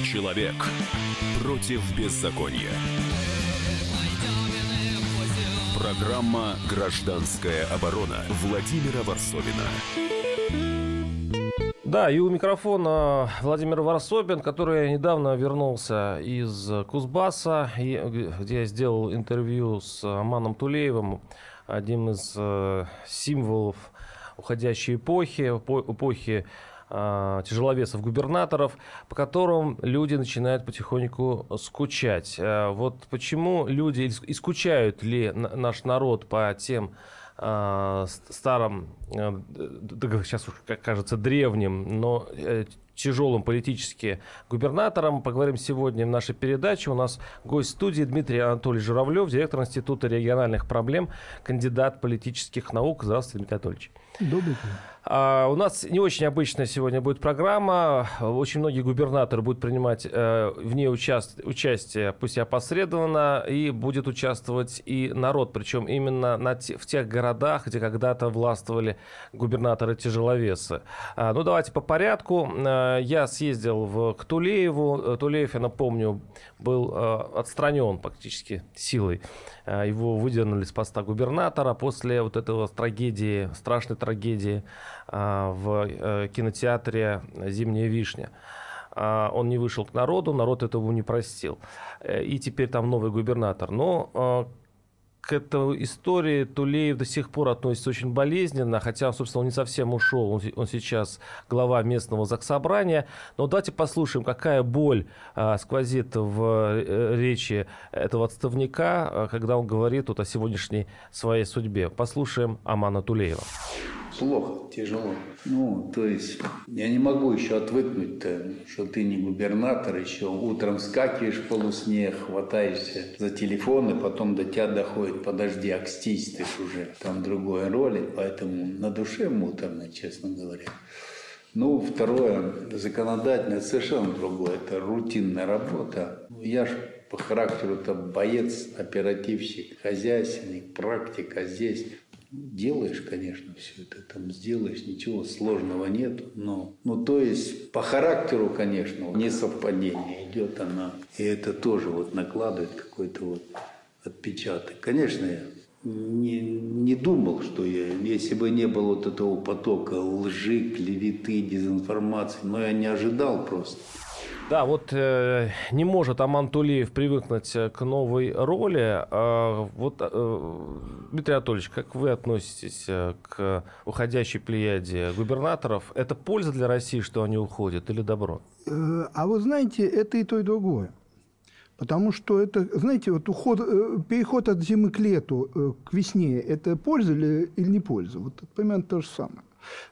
Человек против беззакония. Программа «Гражданская оборона» Владимира Варсовина. Да, и у микрофона Владимир Варсобин, который недавно вернулся из Кузбасса, где я сделал интервью с Аманом Тулеевым, одним из э, символов уходящей эпохи, эпохи э, тяжеловесов-губернаторов, по которым люди начинают потихоньку скучать. Э, вот почему люди, и скучают ли наш народ по тем э, старым, сейчас уж кажется древним, но э, тяжелым политически губернатором. Поговорим сегодня в нашей передаче. У нас гость студии Дмитрий Анатольевич Журавлев, директор Института региональных проблем, кандидат политических наук. Здравствуйте, Дмитрий Анатольевич. Добрый день. А, у нас не очень обычная сегодня будет программа. Очень многие губернаторы будут принимать э, в ней участ... участие, пусть и опосредованно, и будет участвовать и народ, причем именно на те... в тех городах, где когда-то властвовали губернаторы-тяжеловесы. А, ну, давайте по порядку. А, я съездил в, к Тулееву. Тулеев, я напомню, был э, отстранен практически силой. А, его выдернули с поста губернатора после вот этого трагедии, страшной трагедии а, в э, кинотеатре «Зимняя вишня». А, он не вышел к народу, народ этого не простил. Э, и теперь там новый губернатор. Но а, к этой истории Тулеев до сих пор относится очень болезненно, хотя, собственно, он не совсем ушел, он, он сейчас глава местного заксобрания. Но давайте послушаем, какая боль а, сквозит в э, речи этого отставника, когда он говорит вот о сегодняшней своей судьбе. Послушаем Амана Тулеева плохо, тяжело. Ну, то есть я не могу еще отвыкнуть-то, что ты не губернатор, еще утром скакиваешь в полусне, хватаешься за телефон, и потом до тебя доходит, подожди, акстись ты уже, там другой роли, поэтому на душе муторно, честно говоря. Ну, второе, законодательное совершенно другое, это рутинная работа. Я ж по характеру-то боец, оперативщик, хозяйственник, практика здесь делаешь, конечно, все это там сделаешь, ничего сложного нет, но, ну, то есть по характеру, конечно, не совпадение идет она, и это тоже вот накладывает какой-то вот отпечаток. Конечно, я не, не думал, что я, если бы не было вот этого потока лжи, клеветы, дезинформации, но я не ожидал просто. Да, вот э, не может Аман Тулеев привыкнуть э, к новой роли. Э, вот, э, Дмитрий Анатольевич, как вы относитесь э, к уходящей плеяде губернаторов? Это польза для России, что они уходят, или добро? Э, а вы знаете, это и то, и другое. Потому что это, знаете, вот уход, переход от зимы к лету, к весне, это польза или, или не польза? Вот примерно то же самое.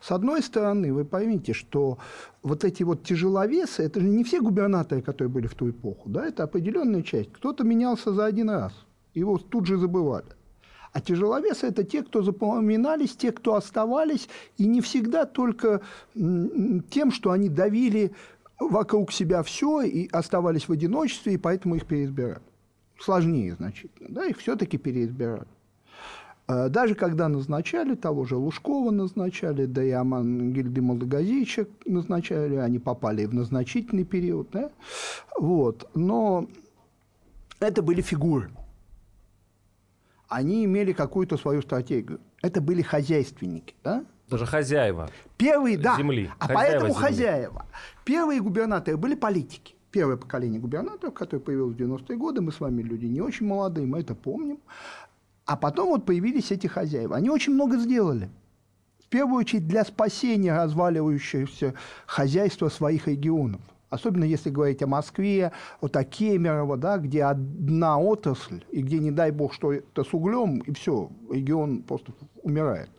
С одной стороны, вы поймите, что вот эти вот тяжеловесы, это же не все губернаторы, которые были в ту эпоху, да, это определенная часть. Кто-то менялся за один раз, его тут же забывали. А тяжеловесы – это те, кто запоминались, те, кто оставались, и не всегда только тем, что они давили вокруг себя все и оставались в одиночестве, и поэтому их переизбирали. Сложнее значительно, да, их все-таки переизбирали. Э, даже когда назначали, того же Лужкова назначали, да и Аман Гильды Молдогазича назначали, они попали в назначительный период. Да? Вот. Но это были фигуры. Они имели какую-то свою стратегию. Это были хозяйственники. Да? Даже хозяева Первые, да. земли. А хозяева поэтому земли. хозяева. Первые губернаторы были политики. Первое поколение губернаторов, которое появилось в 90-е годы, мы с вами люди не очень молодые, мы это помним. А потом вот появились эти хозяева. Они очень много сделали. В первую очередь для спасения разваливающегося хозяйства своих регионов. Особенно если говорить о Москве, вот о Кемерово, да, где одна отрасль, и где, не дай бог, что это с углем, и все, регион просто умирает.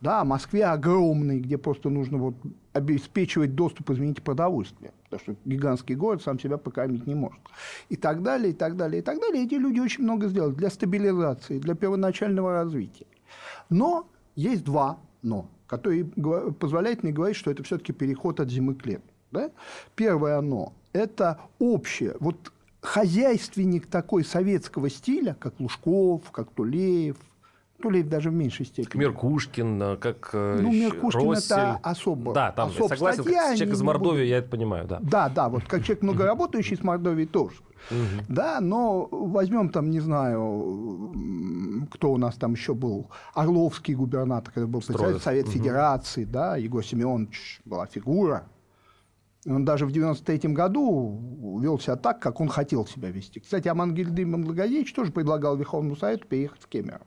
Да, Москве огромный, где просто нужно вот обеспечивать доступ, извините, продовольствия, потому что гигантский город сам себя покормить не может. И так далее, и так далее, и так далее. Эти люди очень много сделали для стабилизации, для первоначального развития. Но есть два «но», которые позволяют мне говорить, что это все-таки переход от зимы к лету. Да? Первое «но» – это общее. Вот хозяйственник такой советского стиля, как Лужков, как Тулеев, Тулеев даже в меньшей степени. Меркушкин, э, как э, Ну, Меркушкин Россель. это особо. Да, там особ согласен, статья, как человек из Мордовии, будут- я это понимаю, да. Да, да, вот как человек многоработающий с Мордовией тоже. Да, но возьмем там, не знаю, кто у нас там еще был, Орловский губернатор, когда был председатель. Совет Федерации, да, Егор Семенович была фигура. Он даже в 93 году вел себя так, как он хотел себя вести. Кстати, Аман Гильдым Благович тоже предлагал Верховному Совету переехать в Кемерово.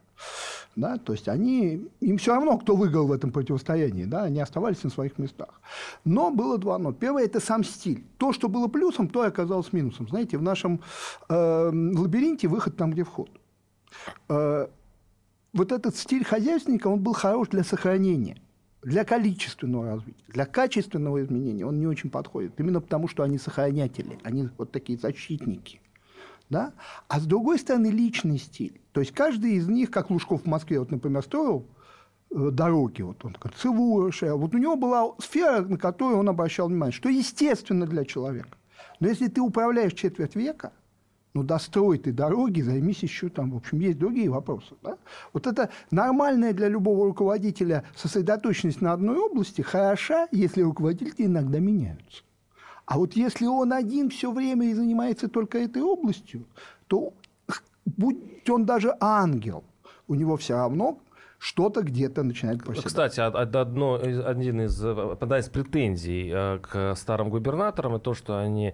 Да, то есть они, им все равно, кто выиграл в этом противостоянии, да, они оставались на своих местах. Но было два но. Первое – это сам стиль. То, что было плюсом, то и оказалось минусом. Знаете, в нашем э, лабиринте выход там, где вход. Э, вот этот стиль хозяйственника, он был хорош для сохранения, для количественного развития, для качественного изменения он не очень подходит. Именно потому, что они сохранятели, они вот такие защитники. Да? А с другой стороны, личный стиль. То есть каждый из них, как Лужков в Москве, вот, например, строил э, дороги, вот он Цивуша, вот у него была сфера, на которую он обращал внимание, что естественно для человека. Но если ты управляешь четверть века, ну, дострой ты дороги, займись еще там, в общем, есть другие вопросы. Да? Вот это нормальная для любого руководителя сосредоточенность на одной области хороша, если руководители иногда меняются. А вот если он один все время и занимается только этой областью, то будь он даже ангел, у него все равно что-то где-то начинает проседать. Кстати, од- од- одно, один из, э, одна из претензий э, к старым губернаторам – это то, что они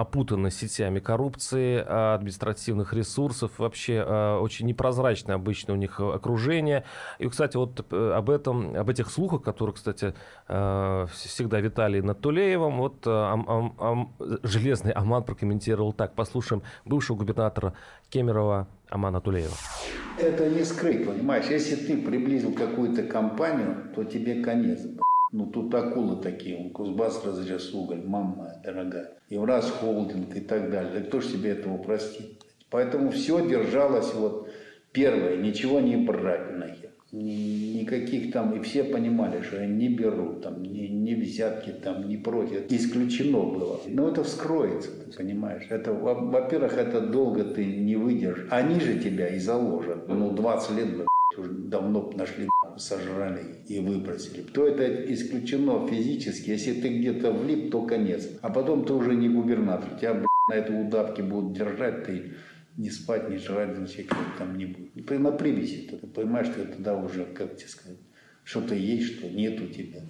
опутаны сетями коррупции, э, административных ресурсов, вообще э, очень непрозрачное обычно у них окружение. И, кстати, вот э, об этом, об этих слухах, которые, кстати, э, всегда витали над Тулеевым, вот э, Ам- Ам- Ам- Железный Аман прокомментировал так. Послушаем бывшего губернатора Кемерово Амана Тулеева. Это не скрыть, понимаешь? Если ты приблизил какую-то компанию, то тебе конец. Ну, тут акулы такие, он Кузбасс разрез уголь, мама дорогая. Евраз холдинг и так далее. Да кто ж себе этого простит? Поэтому все держалось вот первое, ничего не брать нахер. Ни- Никаких там, и все понимали, что я не беру, там, ни, ни взятки, там, не прочее. Исключено было. Но это вскроется, ты понимаешь. Это, во- во-первых, это долго ты не выдержишь. Они же тебя и заложат. Ну, 20 лет бы уже давно нашли, сожрали и выбросили. То это исключено физически. Если ты где-то влип, то конец. А потом ты уже не губернатор. Тебя на этой удавке будут держать, ты не спать, не жрать, ничего там не будет. Ты на привязи, ты понимаешь, что тогда уже, как тебе сказать, что-то есть, что нет у тебя.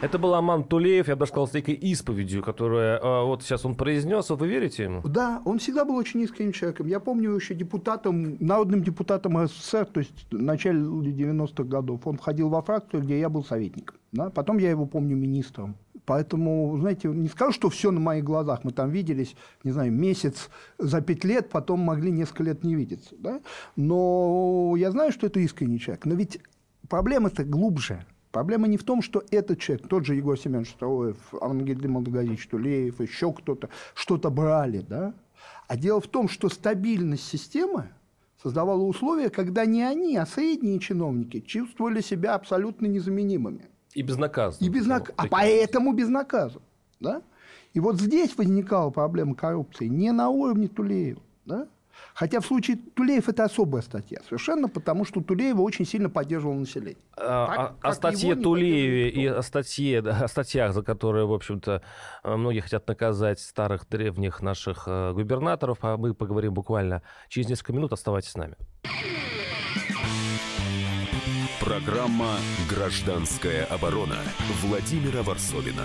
Это был Аман Тулеев, я бы даже сказал, с некой исповедью, которую э, вот сейчас он произнес. Вот вы верите ему? Да, он всегда был очень искренним человеком. Я помню еще депутатом, народным депутатом СССР, то есть в начале 90-х годов. Он входил во фракцию, где я был советником. Да? Потом я его помню министром. Поэтому, знаете, не скажу, что все на моих глазах. Мы там виделись, не знаю, месяц за пять лет, потом могли несколько лет не видеться. Да? Но я знаю, что это искренний человек. Но ведь проблема-то глубже. Проблема не в том, что этот человек, тот же Егор Семенович Строев, Ангель Молдогорич Тулеев, еще кто-то, что-то брали, да? А дело в том, что стабильность системы создавала условия, когда не они, а средние чиновники чувствовали себя абсолютно незаменимыми. И безнаказанно. И безнак... А поэтому безнаказанно. Да? И вот здесь возникала проблема коррупции не на уровне Тулеева. Да? Хотя в случае Тулеев это особая статья. Совершенно потому, что Тулеева очень сильно поддерживал население. А, Так, о- как о статье Тулееве и о, статье, да, о статьях, за которые, в общем-то, многие хотят наказать старых древних наших э, губернаторов, а мы поговорим буквально через несколько минут. Оставайтесь с нами. Программа «Гражданская оборона» Владимира Варсовина.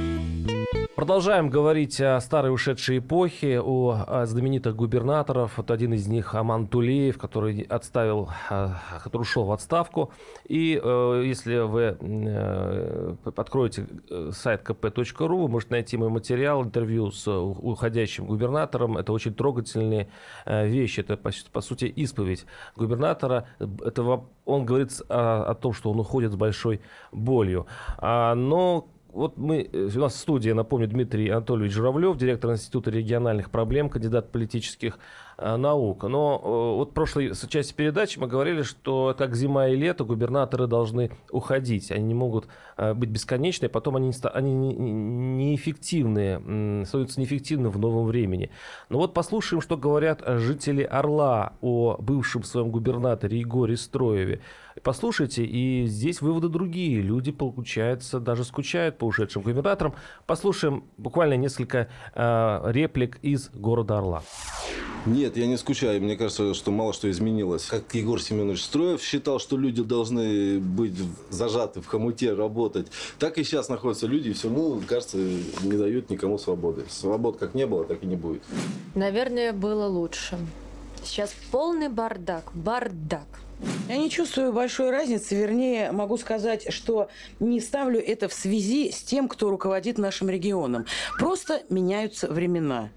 Продолжаем говорить о старой ушедшей эпохе, о, о знаменитых губернаторов. Вот один из них Аман Тулеев, который отставил, а, который ушел в отставку. И э, если вы э, откроете э, сайт kp.ru, вы можете найти мой материал, интервью с уходящим губернатором. Это очень трогательные э, вещи. Это, по, по сути, исповедь губернатора. Это, он говорит о, о том, что он уходит с большой болью. А, но вот мы, э, у нас в студии, напомню, Дмитрий Анатольевич Журавлев, директор Института региональных проблем, кандидат политических Э, наук. Но э, вот в прошлой части передачи мы говорили, что как зима и лето губернаторы должны уходить. Они не могут быть бесконечны, потом они, они неэффективны, становятся неэффективны в новом времени. Но вот послушаем, что говорят жители Орла о бывшем своем губернаторе Егоре Строеве. Послушайте, и здесь выводы другие. Люди, получается, даже скучают по ушедшим губернаторам. Послушаем буквально несколько э, реплик из города Орла. Нет, я не скучаю. Мне кажется, что мало что изменилось. Как Егор Семенович Строев считал, что люди должны быть зажаты в хомуте, работать, так и сейчас находятся люди, и все равно, кажется, не дают никому свободы. Свобод как не было, так и не будет. Наверное, было лучше. Сейчас полный бардак. Бардак. Я не чувствую большой разницы, вернее, могу сказать, что не ставлю это в связи с тем, кто руководит нашим регионом. Просто меняются времена.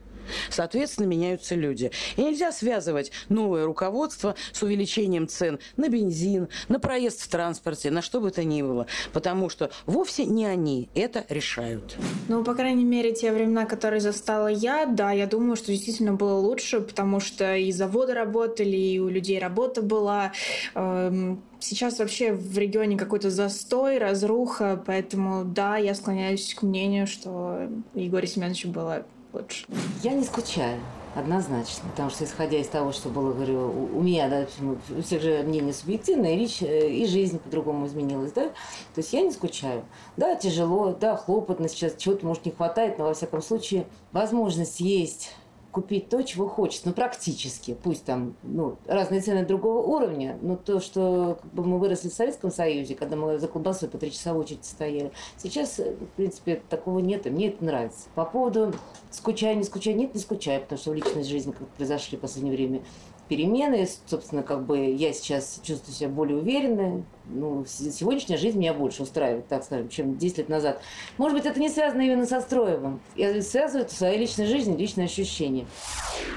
Соответственно, меняются люди. И нельзя связывать новое руководство с увеличением цен на бензин, на проезд в транспорте, на что бы то ни было. Потому что вовсе не они это решают. Ну, по крайней мере, те времена, которые застала я, да, я думаю, что действительно было лучше, потому что и заводы работали, и у людей работа была. Эм, сейчас вообще в регионе какой-то застой, разруха, поэтому да, я склоняюсь к мнению, что Егору Семеновичу было лучше. Я не скучаю. Однозначно, потому что исходя из того, что было, говорю, у, у меня, да, у всех же мнение субъективное, и, речь, э, и жизнь по-другому изменилась, да, то есть я не скучаю. Да, тяжело, да, хлопотно сейчас, чего-то, может, не хватает, но, во всяком случае, возможность есть купить то, чего хочется, ну, практически, пусть там, ну, разные цены другого уровня, но то, что как бы, мы выросли в Советском Союзе, когда мы за колбасой по три часа в стояли, сейчас, в принципе, такого нет, и мне это нравится. По поводу скучаю, не скучаю, нет, не скучаю, потому что в личной жизни, как произошли в последнее время, перемены. Собственно, как бы я сейчас чувствую себя более уверенно. Ну, сегодняшняя жизнь меня больше устраивает, так скажем, чем 10 лет назад. Может быть, это не связано именно со Строевым. Я связываю это своей личной жизнью, личные ощущения.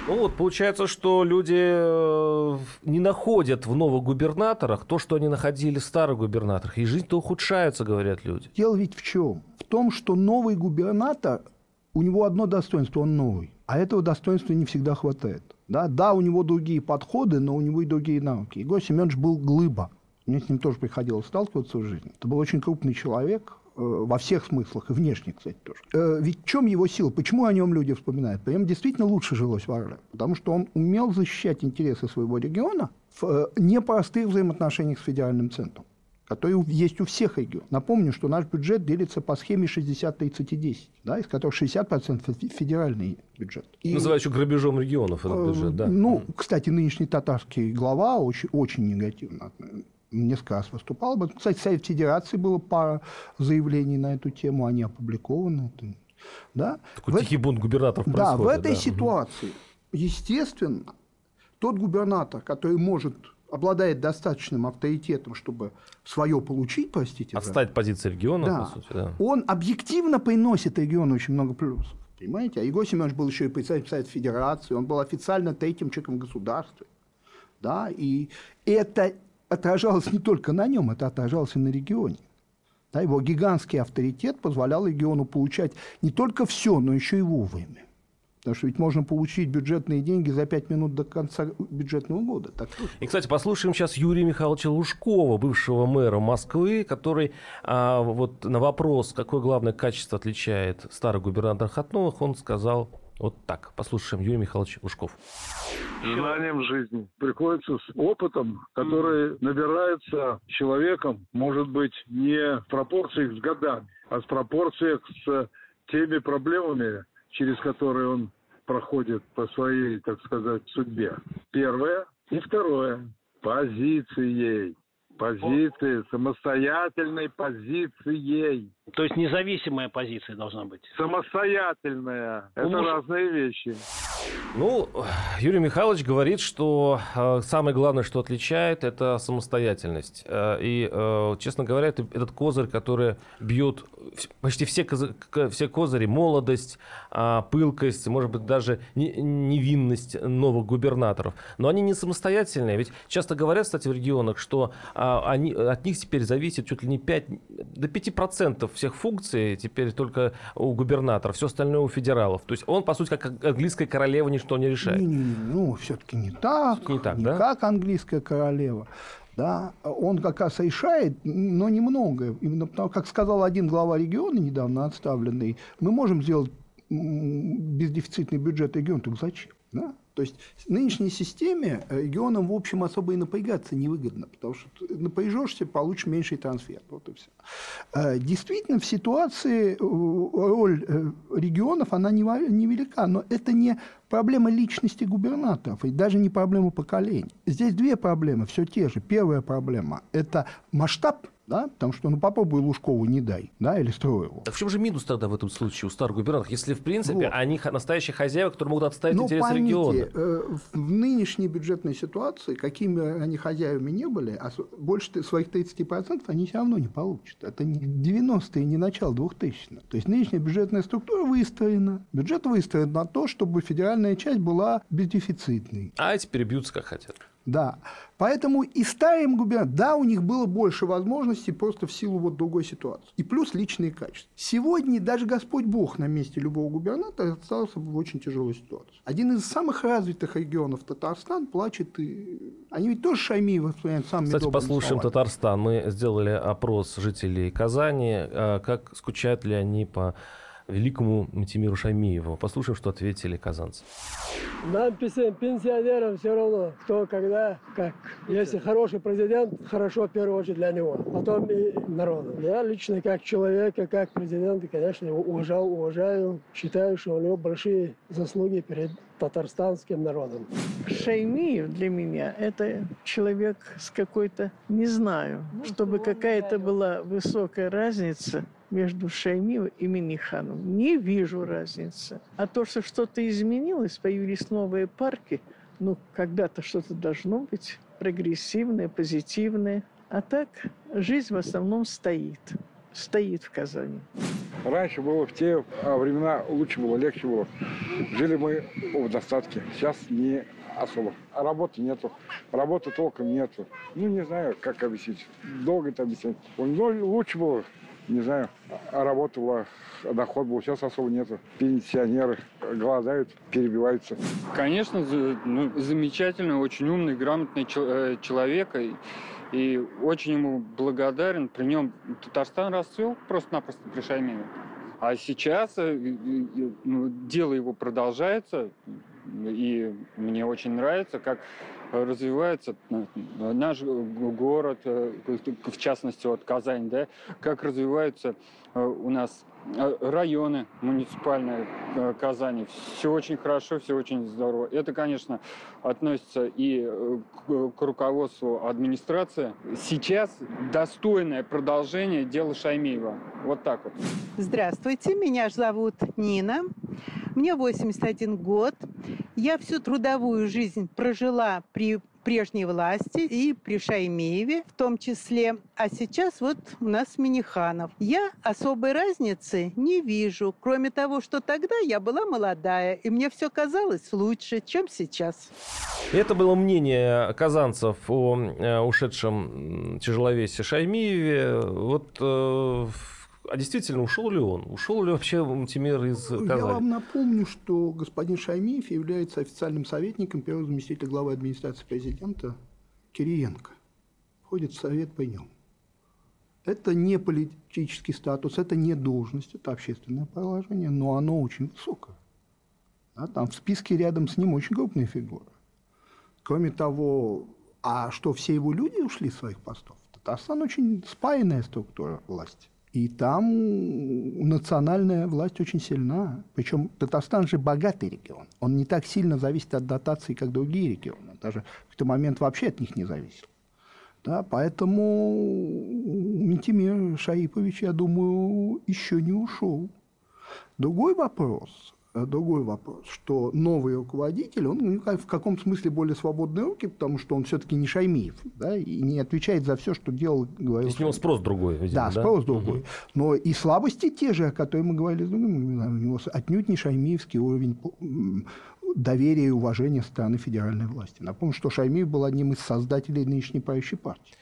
Ну вот, получается, что люди э, не находят в новых губернаторах то, что они находили в старых губернаторах. И жизнь-то ухудшается, говорят люди. Дело ведь в чем? В том, что новый губернатор, у него одно достоинство, он новый. А этого достоинства не всегда хватает. Да, да, у него другие подходы, но у него и другие навыки. Егор Семенович был глыба. Мне с ним тоже приходилось сталкиваться в жизни. Это был очень крупный человек, э, во всех смыслах, и внешне, кстати, тоже. Э, ведь в чем его сила? Почему о нем люди вспоминают? Прям действительно лучше жилось в Орле. Потому что он умел защищать интересы своего региона в э, непростых взаимоотношениях с федеральным центром который есть у всех регионов. Напомню, что наш бюджет делится по схеме 60-30-10, да, из которых 60% федеральный бюджет. И, Называют еще грабежом регионов этот э, бюджет, да. Ну, кстати, нынешний татарский глава очень, очень негативно несколько раз выступал. Кстати, в Совет Федерации было пара заявлений на эту тему, они опубликованы. Да? Такой в тихий бунт губернаторов Да, в этой да. ситуации, естественно, тот губернатор, который может обладает достаточным авторитетом, чтобы свое получить, простите. Отстать позиции региона, да. по сути, да. Он объективно приносит региону очень много плюсов. Понимаете? А Егор Семенович был еще и председатель Совета Федерации, он был официально третьим человеком в государстве. Да? И это отражалось не только на нем, это отражалось и на регионе. Да? Его гигантский авторитет позволял региону получать не только все, но еще и вовремя. Потому что ведь можно получить бюджетные деньги за пять минут до конца бюджетного года. Так И, кстати, послушаем сейчас Юрия Михайловича Лужкова, бывшего мэра Москвы, который а, вот на вопрос, какое главное качество отличает старых губернаторов от новых, он сказал вот так. Послушаем Юрий Михайлович Лужков. Знанием жизни. Приходится с опытом, который набирается человеком, может быть, не в пропорциях с годами, а в пропорциях с теми проблемами, через которые он проходит по своей, так сказать, судьбе. Первое. И второе. Позицией. Позицией, самостоятельной позицией. То есть независимая позиция должна быть. Самостоятельная. Это Ну, разные вещи. Ну, Юрий Михайлович говорит, что э, самое главное, что отличает, это самостоятельность. Э, и, э, честно говоря, это, этот козырь, который бьет почти все, козы- все козыри, молодость, а, пылкость, может быть, даже не- невинность новых губернаторов. Но они не самостоятельные. Ведь часто говорят, кстати, в регионах, что а, они, от них теперь зависит чуть ли не 5, до 5% всех функций теперь только у губернаторов, все остальное у федералов. То есть он, по сути, как английская королева, ничто не решает. Не-не-не, ну, все-таки не так. Не так, не да? как английская королева. Да, он как раз решает, но немного. Именно потому, как сказал один глава региона недавно отставленный, мы можем сделать бездефицитный бюджет региона, так зачем? Да? То есть в нынешней системе э, регионам, в общем, особо и напрягаться невыгодно, потому что напряжешься, получишь меньший трансфер. Вот и все. Э, Действительно, в ситуации э, роль регионов, она невелика, но это не проблема личности губернаторов и даже не проблема поколений. Здесь две проблемы, все те же. Первая проблема – это масштаб, да, потому что, ну, попробуй Лужкову не дай, да, или Строеву. Так в чем же минус тогда в этом случае у старых губернаторов, если, в принципе, Вот. они настоящие хозяева, которые могут отставить Ну, интересы поймите, региона? э, в нынешней бюджетной ситуации, какими они хозяевами не были, а больше своих 30% они все равно не получат. Это не 90-е, не начало 2000-х. То есть нынешняя бюджетная структура выстроена. Бюджет выстроен на то, чтобы федеральная часть была бездефицитной. А эти перебьются как хотят. Да. Поэтому и старым губернаторам, да, у них было больше возможностей просто в силу вот другой ситуации. И плюс личные качества. Сегодня даже Господь Бог на месте любого губернатора остался бы в очень тяжелой ситуации. Один из самых развитых регионов Татарстан плачет и... Они ведь тоже Шаймиева вспоминают самыми Кстати, послушаем словами. Татарстан. Мы сделали опрос жителей Казани, а, как скучают ли они по великому Митимиру Шамиеву. Послушаем, что ответили казанцы. Нам, пен- пенсионерам, все равно, кто, когда, как. Если хороший президент, хорошо в первую очередь для него, потом и народу. Я лично, как человека, как президента, конечно, его уважал, уважаю. Считаю, что у него большие заслуги перед татарстанским народом. Шаймиев для меня – это человек с какой-то, не знаю, чтобы какая-то была высокая разница между Шаймиевым и Миниханом. Не вижу разницы. А то, что что-то изменилось, появились новые парки, ну, когда-то что-то должно быть прогрессивное, позитивное. А так жизнь в основном стоит. Стоит в Казани. Раньше было в те а, времена лучше было, легче было. Жили мы в достатке. Сейчас не особо. А работы нету. Работы толком нету. Ну, не знаю, как объяснить. Долго это объяснять. Ну, лучше было, не знаю, а работа была, а доход был. Сейчас особо нету. Пенсионеры голодают, перебиваются. Конечно, ну, замечательный, очень умный, грамотный э, человек. И, и очень ему благодарен. При нем Татарстан расцвел просто-напросто при Шаймиеве. А сейчас э, ну, дело его продолжается. И мне очень нравится, как развивается э, наш город, э, в частности, вот Казань, да, как развиваются э, у нас э, районы муниципальные Казани. Все очень хорошо, все очень здорово. Это, конечно, относится и к руководству администрации. Сейчас достойное продолжение дела Шаймиева. Вот так вот. Здравствуйте, меня зовут Нина. Мне 81 год. Я всю трудовую жизнь прожила при прежней власти и при Шаймееве в том числе. А сейчас вот у нас Миниханов. Я особой разницы не вижу, кроме того, что тогда я была молодая, и мне все казалось лучше, чем сейчас. Это было мнение казанцев о э, ушедшем тяжеловесе Шаймиеве. Вот, э, а действительно, ушел ли он? Ушел ли вообще Тимир из Я Казани? вам напомню, что господин Шаймиев является официальным советником первого заместителя главы администрации президента Кириенко. Входит в совет при нем. Это не политический статус, это не должность, это общественное положение, но оно очень высокое. Да, там в списке рядом с ним очень крупные фигуры. Кроме того, а что все его люди ушли с своих постов? Татарстан очень спаянная структура власти. И там национальная власть очень сильна. Причем Татарстан же богатый регион. Он не так сильно зависит от дотаций, как другие регионы. Даже в какой-то момент вообще от них не зависел. Да, поэтому Митимир Шаипович, я думаю, еще не ушел. Другой вопрос, другой вопрос, что новый руководитель, он ну, в каком смысле более свободные руки, потому что он все-таки не Шаймиев, да, и не отвечает за все, что делал, говорил. с него спрос другой, видимо, да? да? спрос другой. Угу. Но и слабости те же, о которых мы говорили с другими, у него отнюдь не шаймиевский уровень доверия и уважения стороны федеральной власти. Напомню, что Шаймиев был одним из создателей нынешней правящей партии.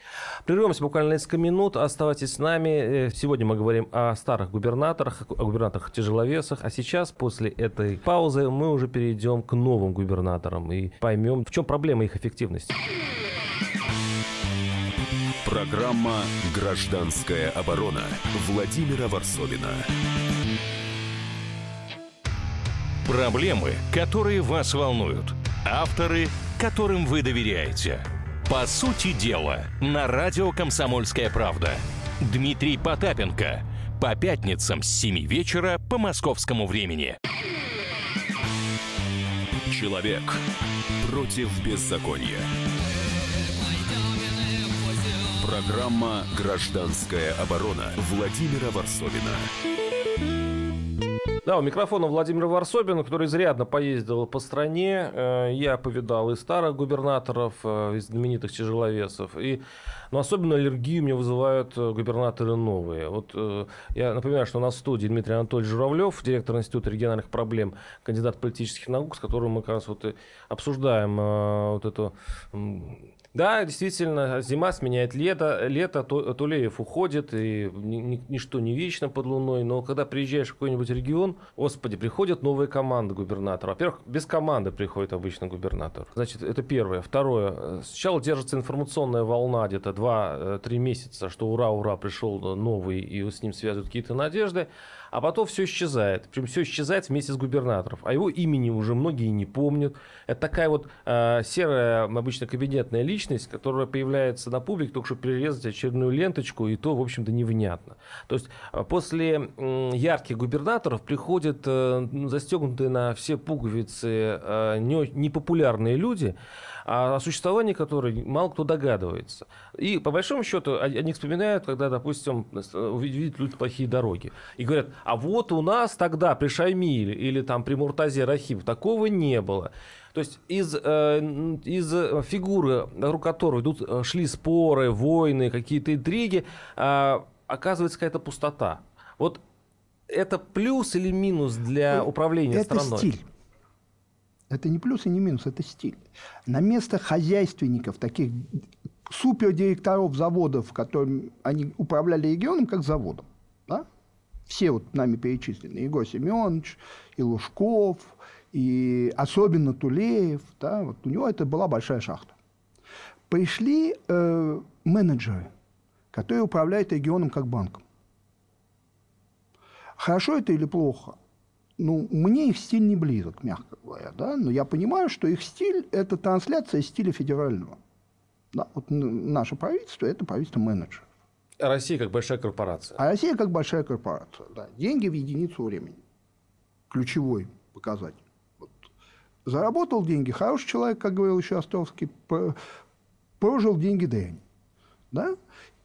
Прервемся буквально несколько минут. Оставайтесь с нами. Э, сегодня мы говорим о старых губернаторах, о губернаторах-тяжеловесах. А сейчас, после этой паузы, мы уже перейдем к новым губернаторам и поймем, в чем проблема их эффективности. Программа «Гражданская оборона» Владимира Варсовина. Проблемы, которые вас волнуют. Авторы, которым вы доверяете. По сути дела, на радио «Комсомольская правда». Дмитрий Потапенко. По пятницам с 7 вечера по московскому времени. Человек против беззакония. Программа «Гражданская оборона» Владимира Варсовина. Да, у микрофона Владимир Варсобин, который изрядно поездил по стране. Э, я повидал и старых губернаторов, э, и знаменитых тяжеловесов. И, но особенно аллергию мне вызывают э, губернаторы новые. Вот я напоминаю, что у нас в студии Дмитрий Анатольевич Журавлев, директор Института региональных проблем, кандидат политических наук, с которым мы как раз вот и обсуждаем вот эту да, действительно, зима сменяет лето, лето, Тулеев уходит, и ни, ничто не вечно под луной, но когда приезжаешь в какой-нибудь регион, господи, приходят новые команды губернатора. Во-первых, без команды приходит обычно губернатор. Значит, это первое. Второе, сначала держится информационная волна где-то 2-3 месяца, что ура-ура, пришел новый, и с ним связывают какие-то надежды а потом все исчезает. Причем все исчезает вместе с губернаторов. А его имени уже многие не помнят. Это такая вот э, серая, обычно кабинетная личность, которая появляется на публике, только чтобы перерезать очередную ленточку, и то, в общем-то, невнятно. То есть э, после э, ярких губернаторов приходят э, застегнутые на все пуговицы э, не, непопулярные люди, о существовании которой мало кто догадывается. И по большому счету они вспоминают, когда, допустим, увидят люди плохие дороги. И говорят, а вот у нас тогда при Шаймиле или там при Муртазе Рахим такого не было. То есть из, э, из фигуры, вокруг которой идут, э, шли споры, войны, какие-то интриги, э, оказывается какая-то пустота. Вот это плюс или минус для управления это страной? Это стиль. Это не плюс и не минус, это стиль. На место хозяйственников, таких супердиректоров заводов, которым они управляли регионом как заводом, да? Все вот нами перечислены, Егор Семенович, и Лужков, и особенно Тулеев, да, вот у него это была большая шахта. Пришли э, менеджеры, которые управляют регионом как банком. Хорошо это или плохо? ну, мне их стиль не близок, мягко говоря, да, но я понимаю, что их стиль – это трансляция стиля федерального. Да, вот наше правительство – это правительство менеджеров. Россия как большая корпорация. А Россия как большая корпорация, да. Деньги в единицу времени. Ключевой показатель. Вот. Заработал деньги, хороший человек, как говорил еще Островский, прожил деньги дрянь. Да?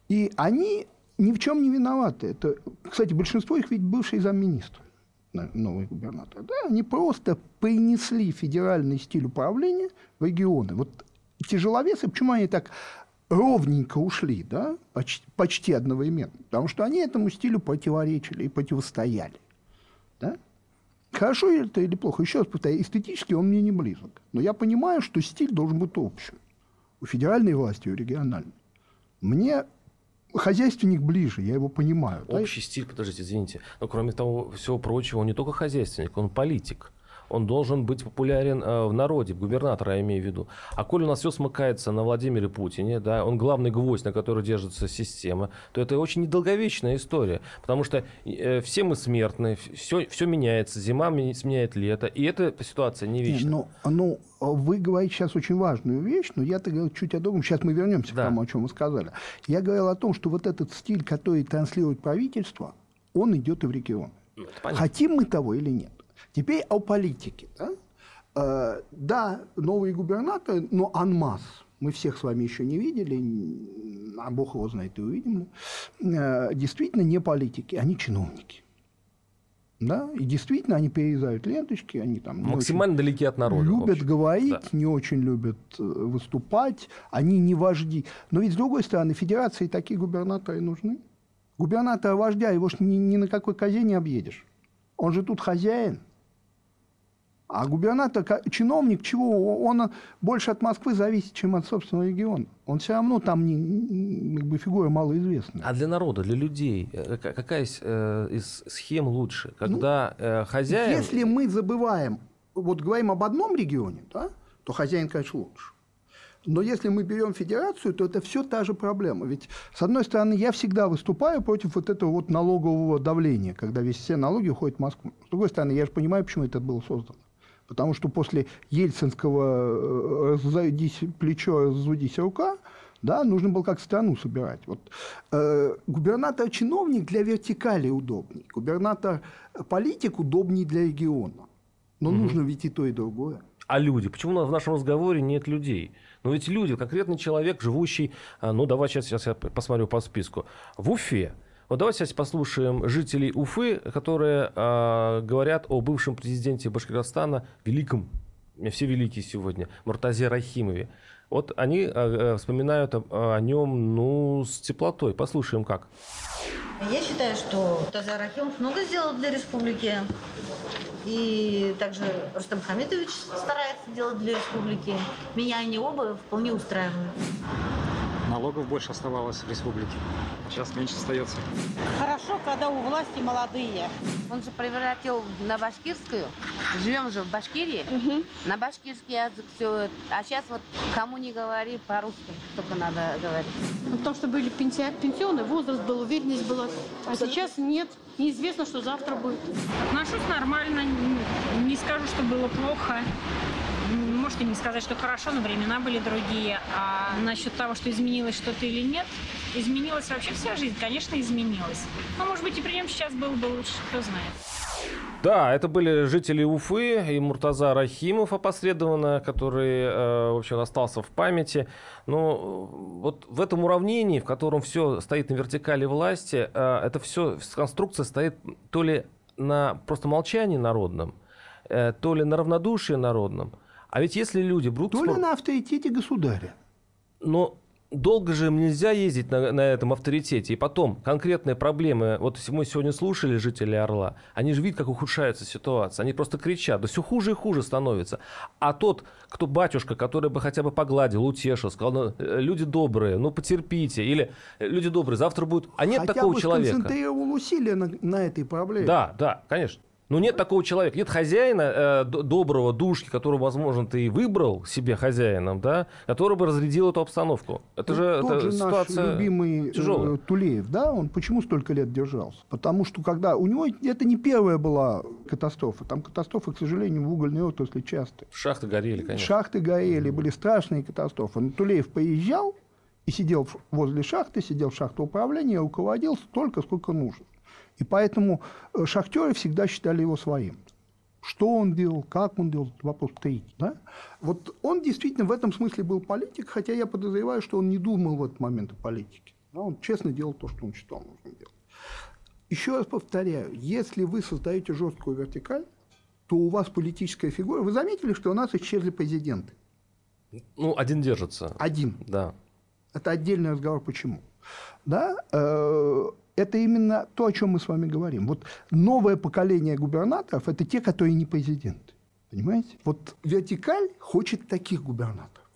И они ни в чем не виноваты. Это, кстати, большинство их ведь бывшие замминистры новый губернатор, да, они просто принесли федеральный стиль управления в регионы. Вот тяжеловесы, почему они так ровненько ушли, да, почти, почти одновременно? Потому что они этому стилю противоречили и противостояли. Да? Хорошо это или плохо? Еще раз повторяю, эстетически он мне не близок. Но я понимаю, что стиль должен быть общий. У федеральной власти, у региональной. Мне хозяйственник ближе, я его понимаю. Общий да? стиль, подождите, извините. Но кроме того всего прочего, он не только хозяйственник, он политик он должен быть популярен э, в народе, губернатора я имею в виду. А коль у нас все смыкается на Владимире Путине, да, он главный гвоздь, на который держится система, то это очень недолговечная история, потому что э, все мы смертны, все, все меняется, зима сменяет лето, и эта ситуация не вечна. Ну, ну, вы говорите сейчас очень важную вещь, но я-то говорил чуть о другом. Сейчас мы вернемся да. к тому, о чем вы сказали. Я говорил о том, что вот этот стиль, который транслирует правительство, он идет и в регион. Ну, Хотим мы того или нет. Теперь о политике. Да, э, да новые губернаторы, но анмас. Мы всех с вами еще не видели. а бог его знает и увидим, э, действительно не политики, они чиновники. Да, и действительно они перерезают ленточки, они там максимально далеки от народа. Любят говорить, да. не очень любят э, выступать, они не вожди. Но ведь с другой стороны, федерации такие губернаторы нужны. Губернатора вождя, его ж ни, ни на какой козе не объедешь. Он же тут хозяин. А губернатор, чиновник, чего? Он больше от Москвы зависит, чем от собственного региона. Он все равно там не, как бы фигура малоизвестная. А для народа, для людей, э, какая из, э, из схем лучше? Когда ну, хозяин... Если мы забываем, вот говорим об одном регионе, да, то хозяин, конечно, лучше. Но если мы берем федерацию, то это все та же проблема. Ведь, с одной стороны, я всегда выступаю против вот этого вот налогового давления, когда весь все налоги уходят в Москву. С другой стороны, я же понимаю, почему это было создано. Потому что после ельцинского «разойдись плечо, разудись рука», да, нужно было как страну собирать. Вот, э, губернатор-чиновник для вертикали удобней, губернатор-политик удобней для региона. Но угу. нужно ведь и то, и другое. А люди? Почему в нашем разговоре нет людей? Ну ведь люди, конкретный человек, живущий, а, ну давай сейчас, сейчас я посмотрю по списку, в Уфе, вот давайте сейчас послушаем жителей Уфы, которые э, говорят о бывшем президенте Башкортостана, великом, все великие сегодня, Муртазе Рахимове. Вот они э, вспоминают о, о нем ну, с теплотой. Послушаем как. Я считаю, что Тазар Рахимов много сделал для республики. И также Рустам Хамидович старается делать для республики. Меня они оба вполне устраивают налогов больше оставалось в республике. Сейчас меньше остается. Хорошо, когда у власти молодые. Он же превратил на башкирскую. Живем же в Башкирии. Угу. На башкирский язык все. А сейчас вот кому не говори по-русски, только надо говорить. Ну, потому что были пенсионный возраст был, уверенность была. А сейчас нет. Неизвестно, что завтра будет. Отношусь нормально. Не скажу, что было плохо можете не сказать, что хорошо, но времена были другие. А насчет того, что изменилось что-то или нет, изменилась вообще вся жизнь, конечно, изменилась. Но, может быть, и при нем сейчас было бы лучше, кто знает. Да, это были жители Уфы и Муртаза Рахимов опосредованно, который, э, в общем, остался в памяти. Но вот в этом уравнении, в котором все стоит на вертикали власти, э, это все, конструкция стоит то ли на просто молчании народном, э, то ли на равнодушии народном, а ведь если люди будут... То ли на авторитете государя. Но долго же нельзя ездить на, на этом авторитете. И потом, конкретные проблемы. Вот мы сегодня слушали жителей Орла. Они же видят, как ухудшается ситуация. Они просто кричат. Да все хуже и хуже становится. А тот, кто батюшка, который бы хотя бы погладил, утешил, сказал, ну, э, люди добрые, ну потерпите. Или э, люди добрые, завтра будет... А нет хотя такого бы человека. концентрировал усилия на, на этой проблеме. Да, да, конечно. Ну, нет такого человека, нет хозяина э, доброго, душки, которого, возможно, ты и выбрал себе хозяином, да, который бы разрядил эту обстановку. Это же, Тот это же ситуация наш любимый тяжелая. Э, Тулеев, да, он почему столько лет держался? Потому что когда... У него это не первая была катастрофа. Там катастрофы, к сожалению, в угольной отрасли часто. Шахты горели, конечно. Шахты горели, были страшные катастрофы. Но Тулеев поезжал и сидел возле шахты, сидел в шахте управления, руководил столько, сколько нужно. И поэтому э, шахтеры всегда считали его своим. Что он делал, как он делал, вопрос третий. Да? Вот он действительно в этом смысле был политик, хотя я подозреваю, что он не думал в этот момент о политике. Да? Он честно делал то, что он считал нужным делать. Еще раз повторяю, если вы создаете жесткую вертикаль, то у вас политическая фигура. Вы заметили, что у нас исчезли президенты? Ну, один держится. Один. Да. Это отдельный разговор, почему. Да? Это именно то, о чем мы с вами говорим. Вот новое поколение губернаторов – это те, которые не президенты. Понимаете? Вот вертикаль хочет таких губернаторов.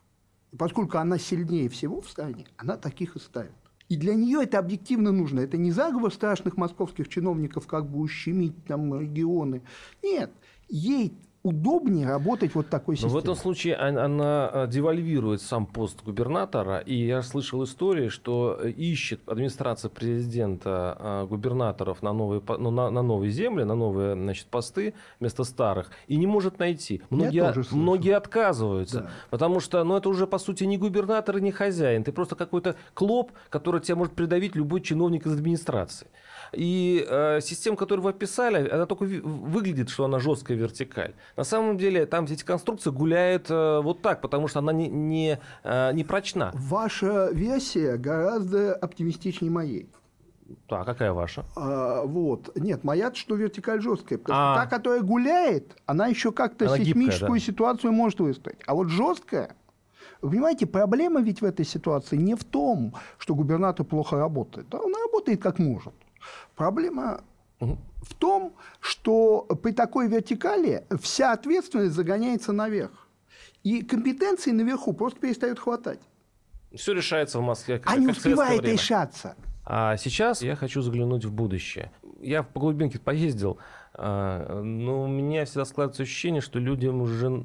И поскольку она сильнее всего в стране, она таких и ставит. И для нее это объективно нужно. Это не заговор страшных московских чиновников, как бы ущемить там регионы. Нет, ей удобнее работать вот такой системой. Но в этом случае она э, девальвирует сам пост губернатора, и я слышал истории, что э, ищет администрация президента э, губернаторов на новые, ну, на, на новые земли, на новые значит, посты вместо старых, и не может найти. Многие, многие отказываются, да. потому что ну, это уже по сути не губернатор и не хозяин, ты просто какой-то клоп, который тебя может придавить любой чиновник из администрации. И э, система, которую вы описали, она только выглядит, что она жесткая вертикаль. На самом деле там эти конструкции гуляют э, вот так, потому что она не, не, э, не прочна. Ваша версия гораздо оптимистичнее моей. Так, какая ваша? А, вот. Нет, моя что вертикаль жесткая. Потому А. что та, которая гуляет, она еще как-то Она гибкая, сейсмическую да. ситуацию может выстоять. А вот жесткая, вы понимаете, проблема ведь в этой ситуации не в том, что губернатор плохо работает. Да, он работает как может. Проблема в том, что при такой вертикали вся ответственность загоняется наверх. И компетенции наверху просто перестают хватать. Все решается в Москве. как- А не успевает время. решаться. А сейчас я хочу заглянуть в будущее. Я по глубинке поездил, а, но у меня всегда складывается ощущение, что людям уже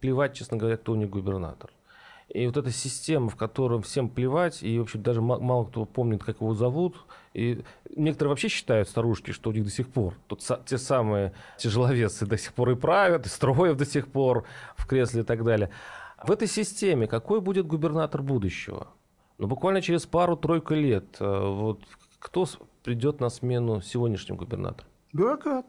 плевать, честно говоря, кто у них губернатор. И вот эта система, в которой всем плевать, и, в общем, даже ма- мало кто помнит, как его зовут. И некоторые вообще считают, старушки, что у них до сих пор тут те самые тяжеловесы до сих пор и правят, и строят до сих пор в кресле и так далее. В этой системе какой будет губернатор будущего? Ну, буквально через пару-тройку лет. э, Вот кто придет на смену сегодняшнему губернатору? Бюрократ.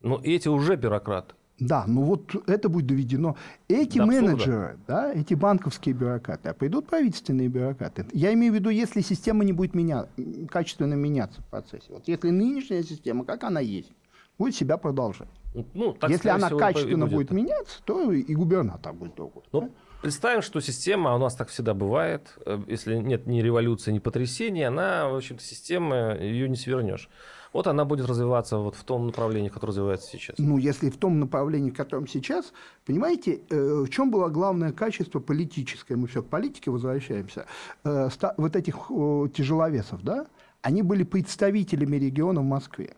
Ну, эти уже бюрократы. Да, ну вот это будет доведено. Эти До менеджеры, да, эти банковские бюрократы, а придут правительственные бюрократы. Я имею в виду, если система не будет меня, качественно меняться в процессе. Вот если нынешняя система, как она есть, будет себя продолжать. Ну, так, если она всего, качественно будет. будет меняться, то и губернатор будет другой. Ну, представим, что система, у нас так всегда бывает, э, если нет ни революции, ни потрясений, она, в общем-то, система, ее не свернешь. Вот она будет развиваться вот в том направлении, которое развивается сейчас. Ну, если в том направлении, в котором сейчас, понимаете, э, в чем было главное качество политическое, мы все к политике возвращаемся, э, вот этих тяжеловесов, да, они были представителями региона в Москве.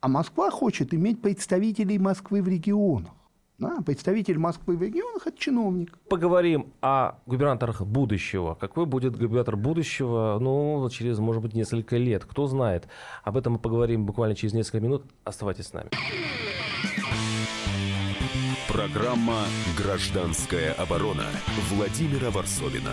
А Москва хочет иметь представителей Москвы в регионах. Да? Представитель Москвы в регионах – это чиновник. Поговорим о губернаторах будущего. Какой будет губернатор будущего, ну, через, может быть, несколько лет. Кто знает. Об этом мы поговорим буквально через несколько минут. Оставайтесь с нами. Программа «Гражданская оборона» Владимира Варсовина.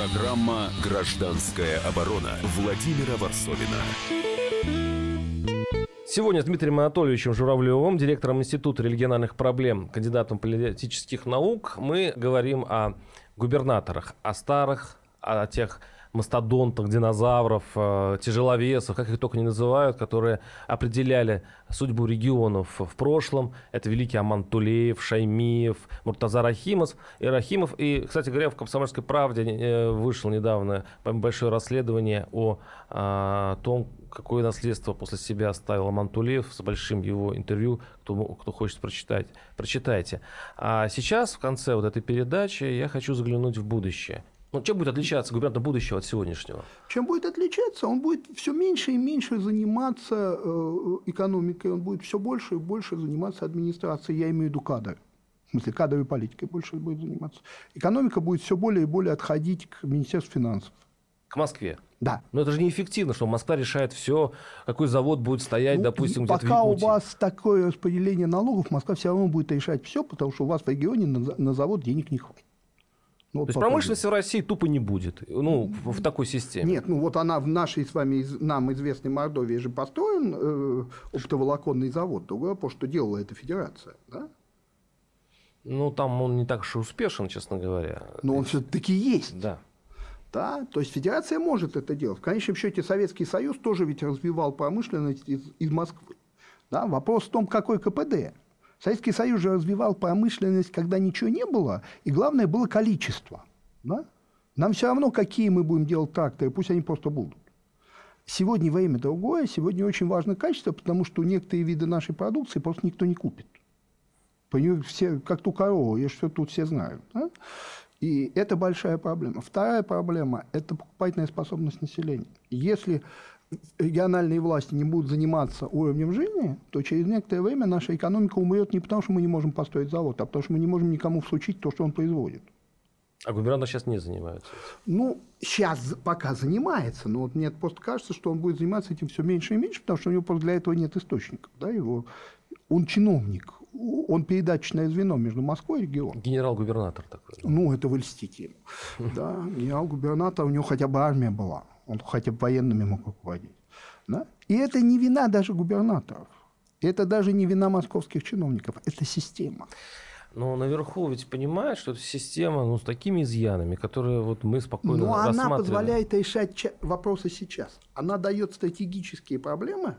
Программа «Гражданская оборона» Владимира Варсовина. Сегодня с Дмитрием Анатольевичем Журавлевым, директором Института региональных проблем, кандидатом политических наук, мы говорим о губернаторах, о старых, о тех мастодонтах, динозавров, э, тяжеловесов, как их только не называют, которые определяли судьбу регионов в прошлом. Это великий Аман Тулеев, Шаймиев, Муртаза Рахимов. И Рахимов. И, кстати говоря, в «Комсомольской правде» э, вышло недавно большое расследование о а, том, какое наследство после себя оставил Аман Тулеев с большим его интервью. Кто, кто хочет прочитать, прочитайте. А сейчас, в конце вот этой передачи, я хочу заглянуть в будущее. Ну, чем будет отличаться губернатор будущего от сегодняшнего? Чем будет отличаться? Он будет все меньше и меньше заниматься э, экономикой, он будет все больше и больше заниматься администрацией, я имею в виду кадры. В смысле, кадровой политикой больше будет заниматься. Экономика будет все более и более отходить к Министерству финансов. К Москве. Да. Но это же неэффективно, что Москва решает все, какой завод будет стоять, допустим, где-то в Ну, Пока у вас такое распределение налогов, Москва все равно будет решать все, потому что у вас в регионе на, на завод денег не хватит. Ну, вот То есть промышленности в России тупо не будет. Ну, в, в такой системе. Нет, ну вот она в нашей с вами, нам известной Мордовии же построен э, оптоволоконный завод. Другое вопрос, что делала эта федерация. Да? Ну, там он не так уж и успешен, честно говоря. Но он все-таки есть. Да. Да? То есть федерация может это делать. В конечном счете Советский Союз тоже ведь развивал промышленность из, из Москвы. Да? Вопрос в том, какой КПД. Советский Союз же развивал промышленность, когда ничего не было, и главное было количество. Да? Нам все равно, какие мы будем делать тракторы, пусть они просто будут. Сегодня время другое, сегодня очень важно качество, потому что некоторые виды нашей продукции просто никто не купит. По нее все, как ту корову, и что тут все знают. Да? И это большая проблема. Вторая проблема – это покупательная способность населения. Если региональные власти не будут заниматься уровнем жизни, то через некоторое время наша экономика умрет не потому, что мы не можем построить завод, а потому, что мы не можем никому всучить то, что он производит. А губернатор сейчас не занимается? Ну, сейчас пока занимается, но вот мне просто кажется, что он будет заниматься этим все меньше и меньше, потому что у него просто для этого нет источников. Да, его, он чиновник, он передаточное звено между Москвой и регионом. Генерал-губернатор такой. Да? Ну, это вы льстите ему. Да, генерал-губернатор, у него хотя бы армия была, он хотя бы военными мог руководить. Да? И это не вина даже губернаторов. Это даже не вина московских чиновников, это система. Но наверху ведь понимают, что это система ну, с такими изъянами, которые вот мы спокойно Но она позволяет решать вопросы сейчас. Она дает стратегические проблемы,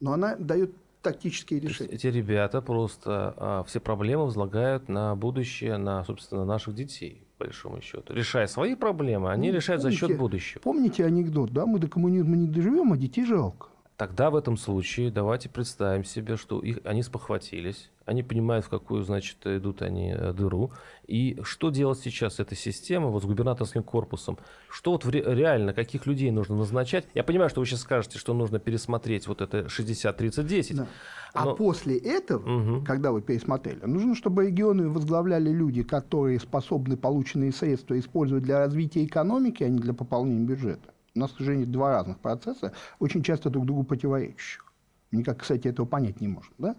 но она дает тактические решения. Эти ребята просто а, все проблемы возлагают на будущее, на, собственно, наших детей, большому счету. Решая свои проблемы, они ну, решают помните, за счет будущего. Помните анекдот, да, мы до коммунизма не доживем, а детей жалко. Тогда в этом случае давайте представим себе, что их, они спохватились, они понимают, в какую, значит, идут они э, дыру. И что делать сейчас с этой системой, вот с губернаторским корпусом? Что вот реально, каких людей нужно назначать? Я понимаю, что вы сейчас скажете, что нужно пересмотреть вот это 60-30-10. Да. А но... после этого, угу. когда вы пересмотрели, нужно, чтобы регионы возглавляли люди, которые способны полученные средства использовать для развития экономики, а не для пополнения бюджета у нас, к сожалению, два разных процесса, очень часто друг другу противоречащих. Никак, кстати, этого понять не можем. Да?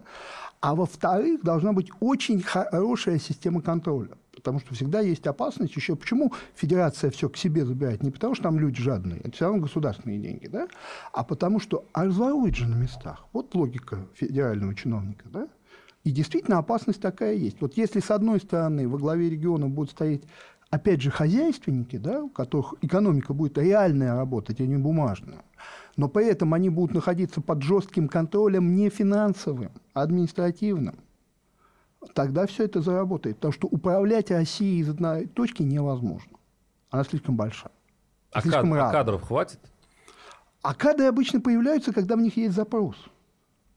А во-вторых, должна быть очень хорошая система контроля. Потому что всегда есть опасность еще. Почему федерация все к себе забирает? Не потому, что там люди жадные, это все равно государственные деньги, да? а потому что а разворуют же на местах. Вот логика федерального чиновника. Да? И действительно опасность такая есть. Вот если с одной стороны во главе региона будет стоять опять же, хозяйственники, да, у которых экономика будет реальная работать, а не бумажная, но при этом они будут находиться под жестким контролем не финансовым, а административным, тогда все это заработает. Потому что управлять Россией из одной точки невозможно. Она слишком большая. А, слишком кад- а кадров хватит? А кадры обычно появляются, когда в них есть запрос.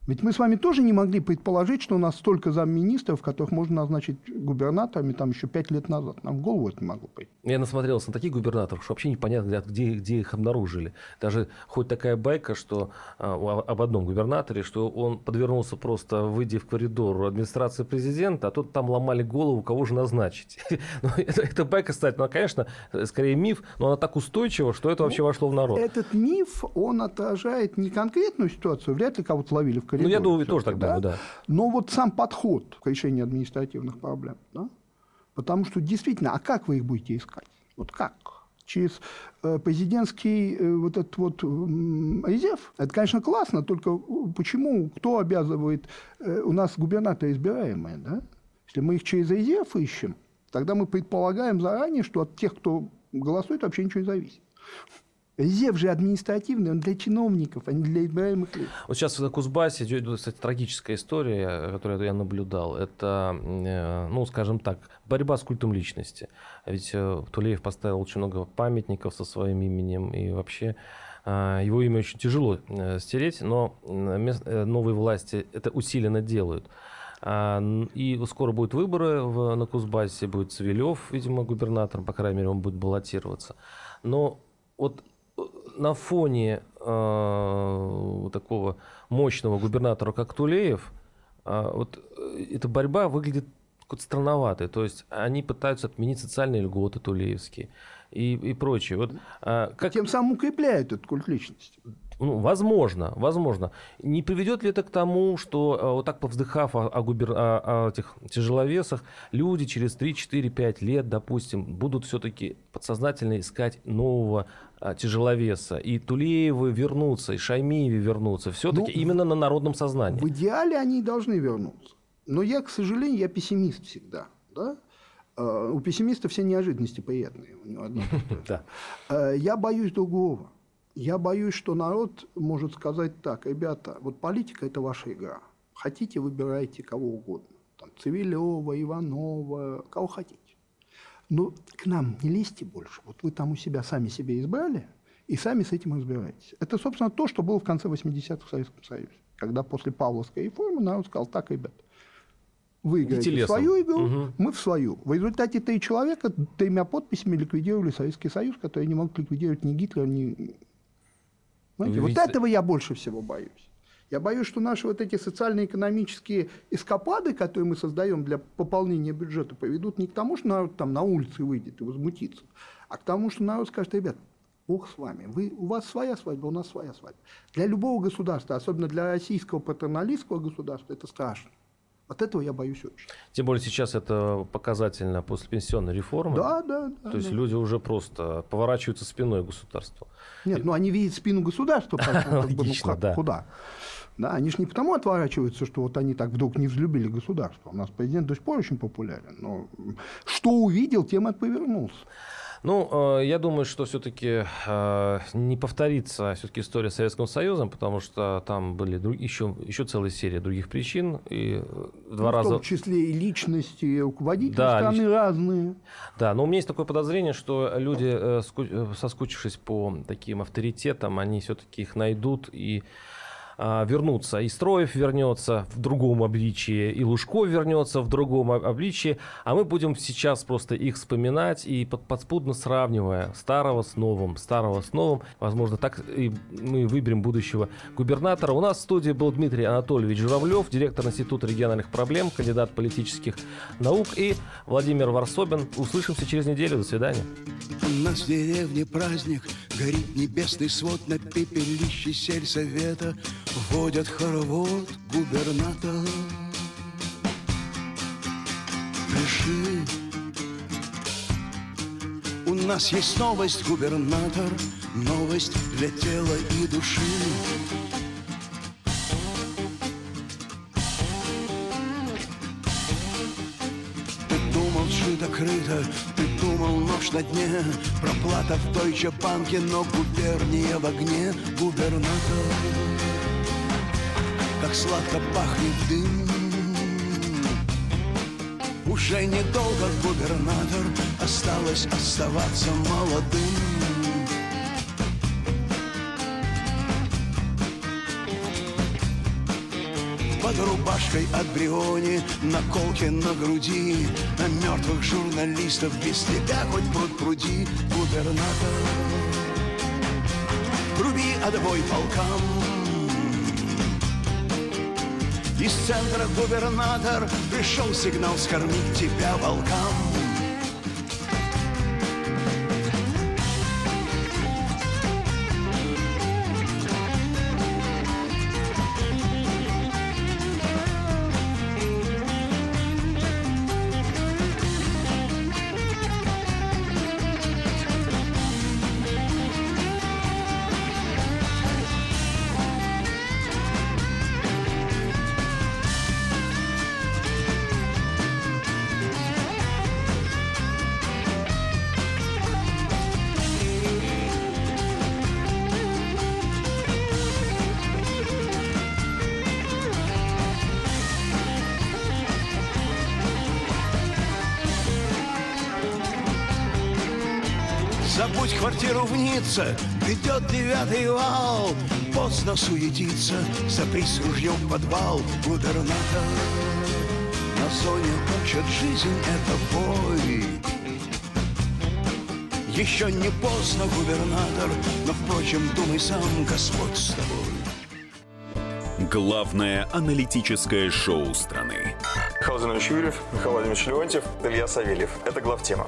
Ведь мы с вами тоже не могли предположить, что у нас столько замминистров, которых можно назначить губернаторами там еще пять лет назад. Нам в голову это не могло пойти. Я насмотрелся на таких губернаторов, что вообще непонятно, где, где их обнаружили. Даже хоть такая байка, что а, об одном губернаторе, что он подвернулся просто, выйдя в коридор администрации президента, а тут там ломали голову, кого же назначить. ну, это байка, кстати, ну, конечно, скорее миф, но она так устойчива, что это вообще вошло в народ. Этот миф, он отражает не конкретную ситуацию, вряд ли кого-то ловили в коридоре. Ну, я думаю, тоже так да? думаю, да. Но вот сам подход к решению административных проблем, да? Потому что действительно, а как вы их будете искать? Вот как? через э, президентский э, вот этот вот резерв. Это, конечно, классно, только почему, кто обязывает, э, у нас губернаторы избираемые, да? Если мы их через резерв ищем, тогда мы предполагаем заранее, что от тех, кто голосует, вообще ничего не зависит. Резерв же административный, он для чиновников, а не для избираемых лиц. Вот сейчас в Кузбассе идет, кстати, трагическая история, которую я наблюдал. Это, э, ну, скажем так, борьба с культом личности. Ведь э, Тулеев поставил очень много памятников со своим именем, и вообще э, его имя очень тяжело стереть, но новые власти это усиленно делают. А, и скоро будут выборы на Кузбассе, будет Цивилев, видимо, губернатором, по крайней мере, он будет баллотироваться. Но вот на фоне э, такого мощного губернатора, как Тулеев, э, вот эта борьба выглядит какой-то странноватой. То есть они пытаются отменить социальные льготы тулеевские и, и прочее. Вот, а, как... Тем самым укрепляют этот культ личности. Ну, возможно, возможно. Не приведет ли это к тому, что э, вот так повздыхав о, о, губер... о, о этих тяжеловесах, люди через 3, 4, 5 лет, допустим, будут все-таки подсознательно искать нового а, тяжеловеса, и Тулеевы вернутся, и Шаймиевы вернутся, все-таки ну, именно на народном сознании. В идеале они должны вернуться. Но я, к сожалению, я пессимист всегда. Да? Uh, у пессимиста все неожиданности приятные. У него одно я боюсь другого. Я боюсь, что народ может сказать так, ребята, вот политика – это ваша игра. Хотите, выбирайте кого угодно. Там, Цивилева, Иванова, кого хотите. Но к нам не лезьте больше. Вот вы там у себя сами себе избрали, и сами с этим разбирайтесь. Это, собственно, то, что было в конце 80-х в Советском Союзе. Когда после Павловской реформы народ сказал, так, ребят, вы играете в свою игру, угу. мы в свою. В результате три человека тремя подписями ликвидировали Советский Союз, который не мог ликвидировать ни Гитлер, ни... Знаете, вот этого я больше всего боюсь. Я боюсь, что наши вот эти социально-экономические эскапады, которые мы создаем для пополнения бюджета, поведут не к тому, что народ там на улице выйдет и возмутится, а к тому, что народ скажет, ребят, Бог с вами. Вы, у вас своя свадьба, у нас своя свадьба. Для любого государства, особенно для российского патерналистского государства, это страшно. От этого я боюсь очень. Тем более сейчас это показательно после пенсионной реформы. Да, да, да. То есть да. люди уже просто поворачиваются спиной государству. Нет, ну они видят спину государства. Логично, да. Куда? Да, они же не потому отворачиваются, что вот они так вдруг не взлюбили государство. У нас президент до сих пор очень популярен. Но что увидел, тем и повернулся. Ну, э, я думаю, что все-таки э, не повторится все-таки история с Советским Союзом, потому что там были еще, еще целая серия других причин. И в два ну, раза... В том числе и личности, и руководители да, страны лич... разные. Да, но у меня есть такое подозрение, что люди, э, соскучившись по таким авторитетам, они все-таки их найдут и а, вернуться. И Строев вернется в другом обличии, и Лужков вернется в другом обличии. А мы будем сейчас просто их вспоминать и подспудно сравнивая старого с новым, старого с новым. Возможно, так и мы выберем будущего губернатора. У нас в студии был Дмитрий Анатольевич Журавлев, директор Института региональных проблем, кандидат политических наук, и Владимир Варсобин. Услышимся через неделю. До свидания. У нас в деревне праздник, горит небесный свод на пепелище сельсовета. Водят хоровод губернатор Пиши У нас есть новость, губернатор. Новость для тела и души. Ты думал, шито-крыто, ты думал, нож на дне. Проплата в той же банке, но губерния в огне. Губернатор как сладко пахнет дым. Уже недолго губернатор осталось оставаться молодым. Под рубашкой от Бриони, наколки на груди, На мертвых журналистов без тебя хоть пруд пруди, губернатор. Руби отбой полкам, из центра губернатор Пришел сигнал скормить тебя волкам квартиру в Ницце, грядет девятый вал. Поздно суетиться, запрись ружьем подвал. Губернатор на зоне учат жизнь. Это бой. Еще не поздно, губернатор Но, впрочем, думай сам, Господь с тобой. Главное аналитическое шоу страны. Михаил Зинович Юрьев, Михаил Владимирович Леонтьев, Илья Савельев. Это главтема.